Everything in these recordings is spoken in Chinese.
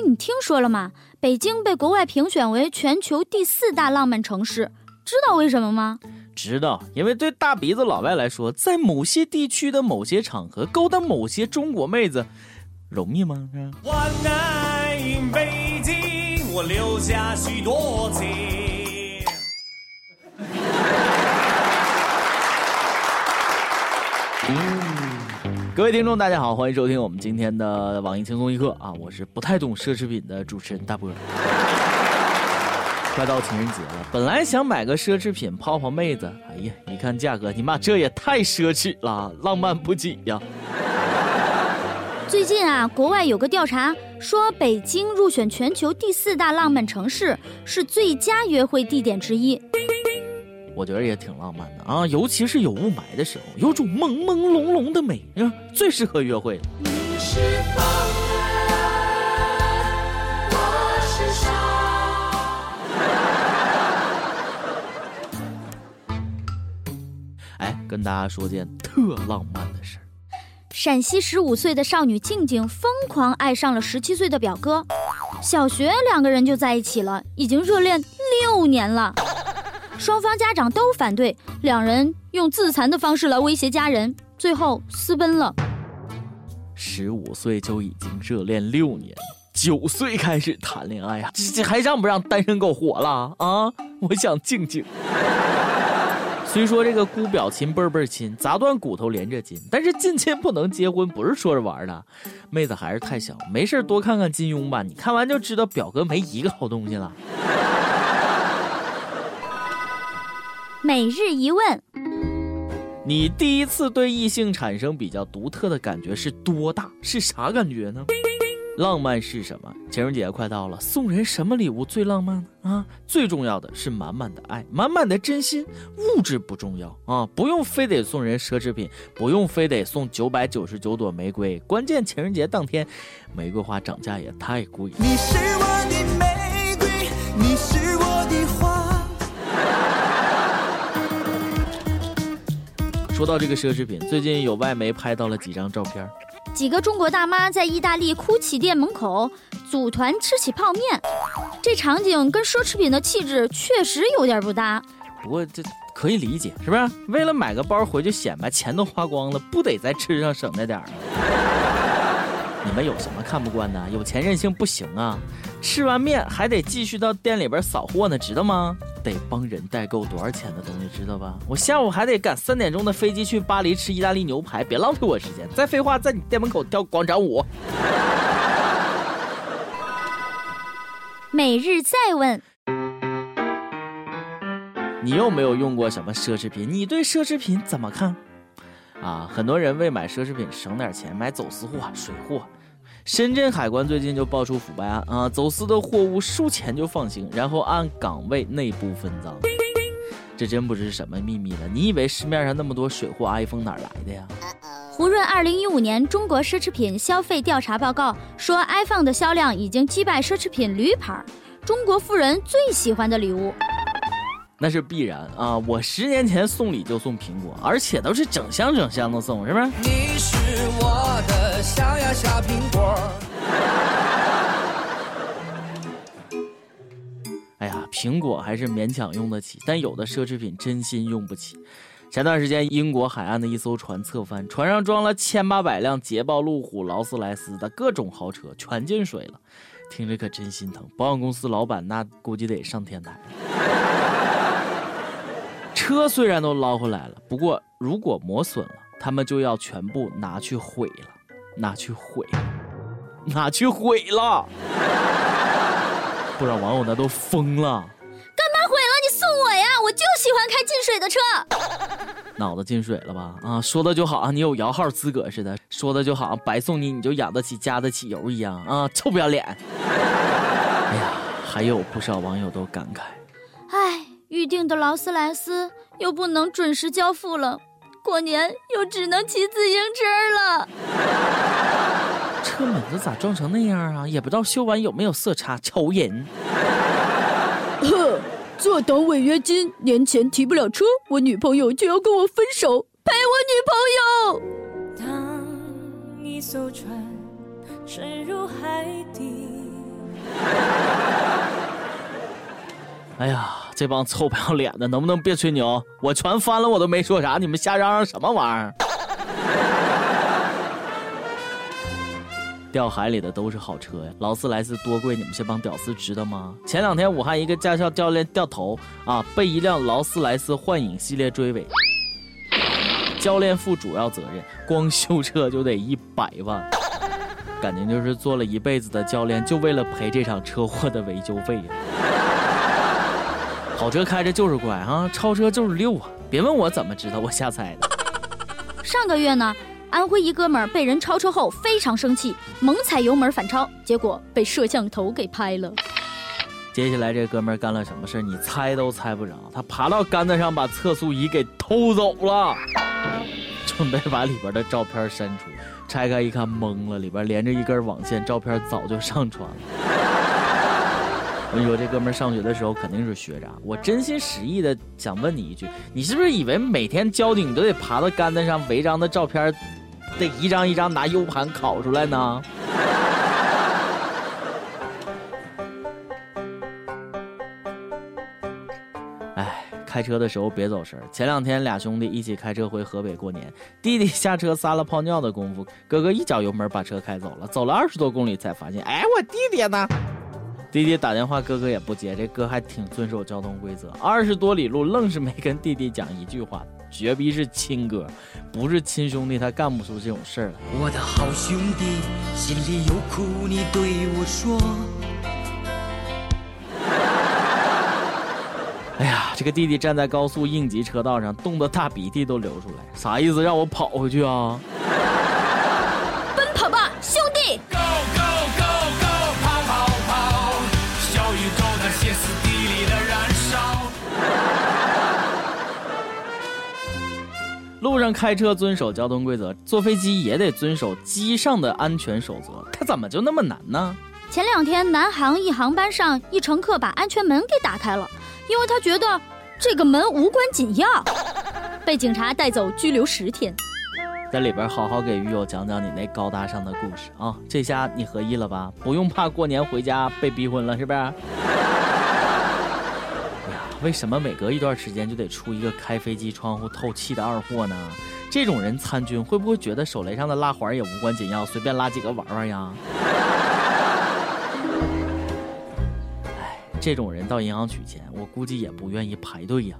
哎，你听说了吗？北京被国外评选为全球第四大浪漫城市，知道为什么吗？知道，因为对大鼻子老外来说，在某些地区的某些场合勾搭某些中国妹子，容易吗？我爱北京，我留下许多情。各位听众，大家好，欢迎收听我们今天的网易轻松一刻啊！我是不太懂奢侈品的主持人大波。快到情人节了，本来想买个奢侈品泡泡妹子，哎呀，一看价格，你妈这也太奢侈了，浪漫不起呀！最近啊，国外有个调查说，北京入选全球第四大浪漫城市，是最佳约会地点之一。我觉得也挺浪漫的啊，尤其是有雾霾的时候，有种朦朦胧胧的美，最适合约会了。哎，跟大家说件特浪漫的事儿：陕西十五岁的少女静静疯狂爱上了十七岁的表哥，小学两个人就在一起了，已经热恋六年了。双方家长都反对，两人用自残的方式来威胁家人，最后私奔了。十五岁就已经热恋六年，九岁开始谈恋爱啊，这这还让不让单身狗活了啊？我想静静。虽说这个姑表亲辈辈亲，砸断骨头连着筋，但是近亲不能结婚，不是说着玩的。妹子还是太小，没事多看看金庸吧，你看完就知道表哥没一个好东西了。每日一问：你第一次对异性产生比较独特的感觉是多大？是啥感觉呢？浪漫是什么？情人节快到了，送人什么礼物最浪漫呢？啊，最重要的是满满的爱，满满的真心。物质不重要啊，不用非得送人奢侈品，不用非得送九百九十九朵玫瑰。关键情人节当天，玫瑰花涨价也太贵。你是我的玫瑰，你说到这个奢侈品，最近有外媒拍到了几张照片，几个中国大妈在意大利 GUCCI 店门口组团吃起泡面，这场景跟奢侈品的气质确实有点不搭。不过这可以理解，是不是？为了买个包回去显摆，钱都花光了，不得在吃上省着点儿？你们有什么看不惯的？有钱任性不行啊！吃完面还得继续到店里边扫货呢，知道吗？得帮人代购多少钱的东西，知道吧？我下午还得赶三点钟的飞机去巴黎吃意大利牛排，别浪费我时间。再废话，在你店门口跳广场舞。每日再问：你有没有用过什么奢侈品？你对奢侈品怎么看？啊，很多人为买奢侈品省点钱，买走私货、水货。深圳海关最近就爆出腐败案啊，走私的货物收钱就放行，然后按岗位内部分赃。这真不知是什么秘密了。你以为市面上那么多水货 iPhone 哪来的呀？胡润二零一五年中国奢侈品消费调查报告说，iPhone 的销量已经击败奢侈品驴牌，中国富人最喜欢的礼物。那是必然啊！我十年前送礼就送苹果，而且都是整箱整箱的送，是不是？你是我的小呀小苹果。哎呀，苹果还是勉强用得起，但有的奢侈品真心用不起。前段时间，英国海岸的一艘船侧翻，船上装了千八百辆捷豹、路虎、劳斯莱斯的各种豪车，全进水了，听着可真心疼。保险公司老板那估计得上天台。车虽然都捞回来了，不过如果磨损了，他们就要全部拿去毁了，拿去毁，拿去毁了。不少网友那都疯了。干嘛毁了？你送我呀！我就喜欢开进水的车。脑子进水了吧？啊，说的就好像你有摇号资格似的，说的就好像白送你你就养得起加得起油一样啊！臭不要脸。哎呀，还有不少网友都感慨。哎。预定的劳斯莱斯又不能准时交付了，过年又只能骑自行车了。车门子咋撞成那样啊？也不知道修完有没有色差，愁人。呵，坐等违约金，年前提不了车，我女朋友就要跟我分手，赔我女朋友。当一艘船沉入海底。哎呀，这帮臭不要脸的，能不能别吹牛？我船翻了，我都没说啥，你们瞎嚷嚷什么玩意儿？掉海里的都是好车呀，劳斯莱斯多贵，你们这帮屌丝知道吗？前两天武汉一个驾校教练掉头啊，被一辆劳斯莱斯幻影系列追尾，教练负主要责任，光修车就得一百万，感情就是做了一辈子的教练，就为了赔这场车祸的维修费呀。好车开着就是乖啊，超车就是溜啊，别问我怎么知道，我瞎猜的。上个月呢？安徽一哥们儿被人超车后非常生气，猛踩油门反超，结果被摄像头给拍了。接下来这哥们儿干了什么事你猜都猜不着。他爬到杆子上把测速仪给偷走了，准备把里边的照片删除。拆开一看懵了，里边连着一根网线，照片早就上传了。我跟你说，这哥们上学的时候肯定是学渣。我真心实意的想问你一句，你是不是以为每天交警都得爬到杆子上违章的照片？得一张一张拿 U 盘拷出来呢。哎，开车的时候别走神。前两天俩兄弟一起开车回河北过年，弟弟下车撒了泡尿的功夫，哥哥一脚油门把车开走了。走了二十多公里才发现，哎，我弟弟呢？弟弟打电话，哥哥也不接。这哥还挺遵守交通规则，二十多里路愣是没跟弟弟讲一句话。绝逼是亲哥，不是亲兄弟，他干不出这种事儿来。我的好兄弟，心里有苦你对我说。哎呀，这个弟弟站在高速应急车道上，冻得大鼻涕都流出来，啥意思？让我跑回去啊？上开车遵守交通规则，坐飞机也得遵守机上的安全守则。它怎么就那么难呢？前两天南航一航班上，一乘客把安全门给打开了，因为他觉得这个门无关紧要，被警察带走拘留十天。在里边好好给狱友讲讲你那高大上的故事啊！这下你合意了吧？不用怕过年回家被逼婚了，是不是？为什么每隔一段时间就得出一个开飞机窗户透气的二货呢？这种人参军会不会觉得手雷上的拉环也无关紧要，随便拉几个玩玩呀？哎，这种人到银行取钱，我估计也不愿意排队呀。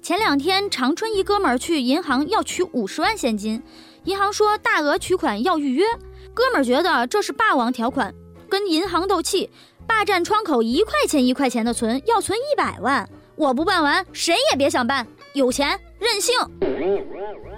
前两天长春一哥们儿去银行要取五十万现金，银行说大额取款要预约，哥们儿觉得这是霸王条款，跟银行斗气，霸占窗口一块钱一块钱的存，要存一百万。我不办完，谁也别想办。有钱任性。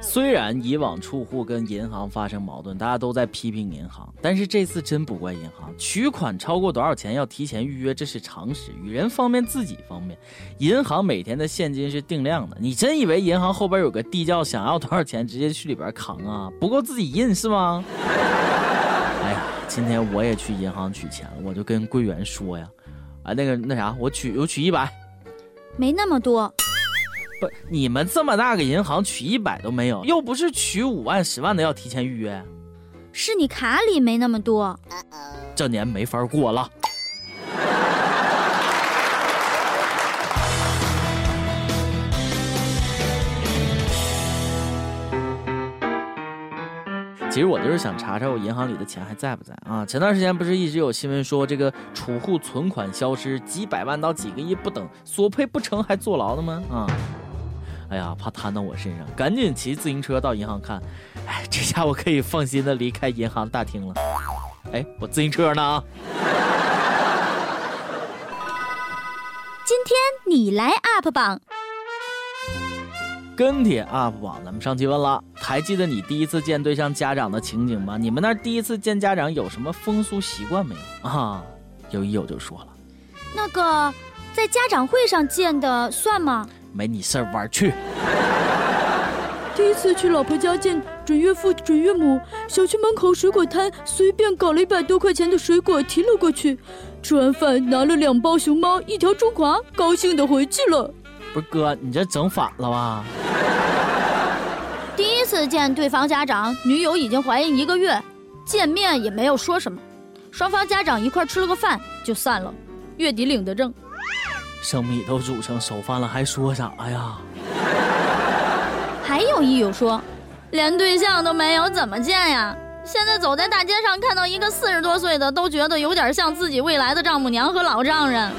虽然以往储户跟银行发生矛盾，大家都在批评银行，但是这次真不怪银行。取款超过多少钱要提前预约，这是常识，与人方便，自己方便。银行每天的现金是定量的，你真以为银行后边有个地窖，想要多少钱直接去里边扛啊？不够自己印是吗？哎呀，今天我也去银行取钱了，我就跟柜员说呀，啊那个那啥，我取我取一百。没那么多，不，你们这么大个银行取一百都没有，又不是取五万、十万的要提前预约，是你卡里没那么多，这年没法过了。其实我就是想查查我银行里的钱还在不在啊！前段时间不是一直有新闻说这个储户存款消失几百万到几个亿不等，索赔不成还坐牢的吗？啊！哎呀，怕摊到我身上，赶紧骑自行车到银行看。哎，这下我可以放心的离开银行大厅了。哎，我自行车呢？今天你来 UP 榜。跟帖 UP 榜，咱们上期问了，还记得你第一次见对象家长的情景吗？你们那第一次见家长有什么风俗习惯没有啊？有一友就说了，那个在家长会上见的算吗？没你事儿，玩去。第一次去老婆家见准岳父准岳母，小区门口水果摊随便搞了一百多块钱的水果提了过去，吃完饭拿了两包熊猫一条中华，高兴的回去了。不是哥，你这整反了吧？次见对方家长，女友已经怀孕一个月，见面也没有说什么，双方家长一块吃了个饭就散了，月底领的证。生米都煮成熟饭了，还说啥呀？还有益友说，连对象都没有，怎么见呀？现在走在大街上，看到一个四十多岁的，都觉得有点像自己未来的丈母娘和老丈人。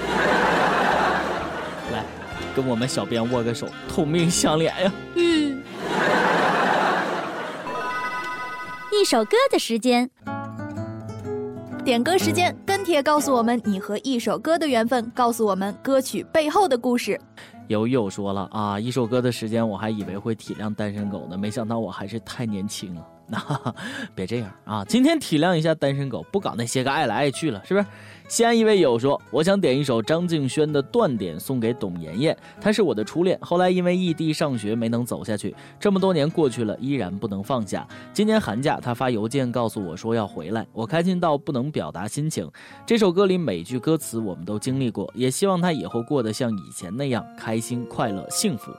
来，跟我们小编握个手，同命相连呀！嗯。一首歌的时间，点歌时间，跟帖告诉我们你和一首歌的缘分，告诉我们歌曲背后的故事。有友说了啊，一首歌的时间，我还以为会体谅单身狗呢，没想到我还是太年轻了。那别这样啊！今天体谅一下单身狗，不搞那些个爱来爱去了，是不是？西安一位友说，我想点一首张敬轩的《断点》送给董妍妍，她是我的初恋，后来因为异地上学没能走下去，这么多年过去了，依然不能放下。今年寒假，她发邮件告诉我说要回来，我开心到不能表达心情。这首歌里每句歌词我们都经历过，也希望她以后过得像以前那样开心、快乐、幸福。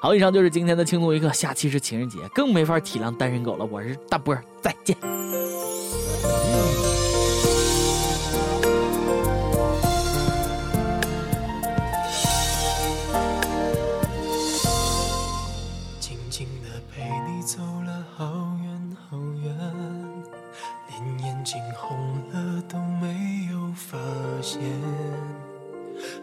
好，以上就是今天的轻松一刻。下期是情人节，更没法体谅单身狗了。我是大波，再见。静静的陪你走了好远好远，连眼睛红了都没有发现。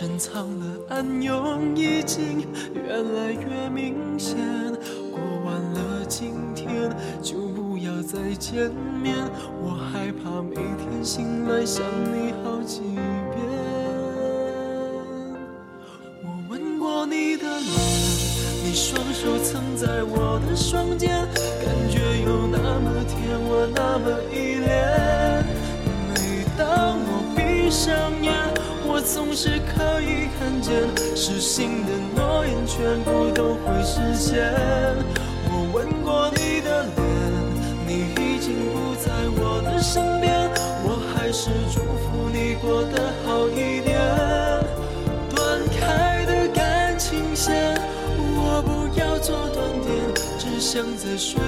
深藏的暗涌已经越来越明显。过完了今天就不要再见面，我害怕每天醒来想你好几遍。我吻过你的脸，你双手曾在我的双肩，感觉有那么甜，我那么依恋。每当我闭上。眼总是可以看见，失信的诺言全部都会实现。我吻过你的脸，你已经不在我的身边，我还是祝福你过得好一点。断开的感情线，我不要做断点，只想在睡。